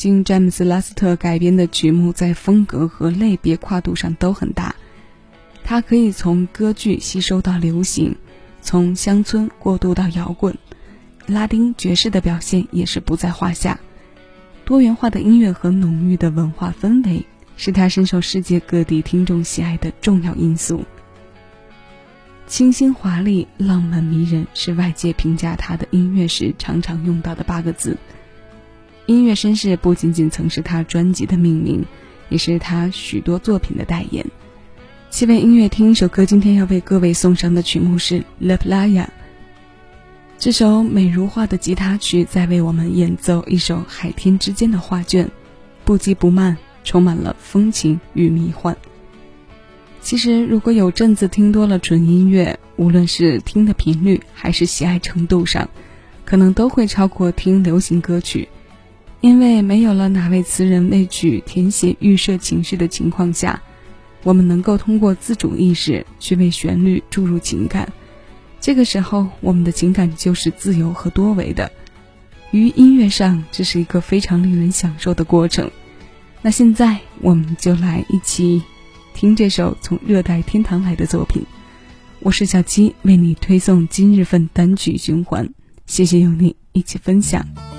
经詹姆斯·拉斯特改编的曲目在风格和类别跨度上都很大。它可以从歌剧吸收到流行，从乡村过渡到摇滚，拉丁爵士的表现也是不在话下。多元化的音乐和浓郁的文化氛围，是他深受世界各地听众喜爱的重要因素。清新华丽、浪漫迷人，是外界评价他的音乐时常常用到的八个字。音乐绅士不仅仅曾是他专辑的命名，也是他许多作品的代言。七位音乐听一首歌，今天要为各位送上的曲目是《La Playa》。这首美如画的吉他曲在为我们演奏一首海天之间的画卷，不急不慢，充满了风情与迷幻。其实，如果有阵子听多了纯音乐，无论是听的频率还是喜爱程度上，可能都会超过听流行歌曲，因为没有了哪位词人为曲填写预设情绪的情况下，我们能够通过自主意识去为旋律注入情感。这个时候，我们的情感就是自由和多维的。于音乐上，这是一个非常令人享受的过程。那现在，我们就来一起。听这首从热带天堂来的作品，我是小七，为你推送今日份单曲循环，谢谢有你一起分享。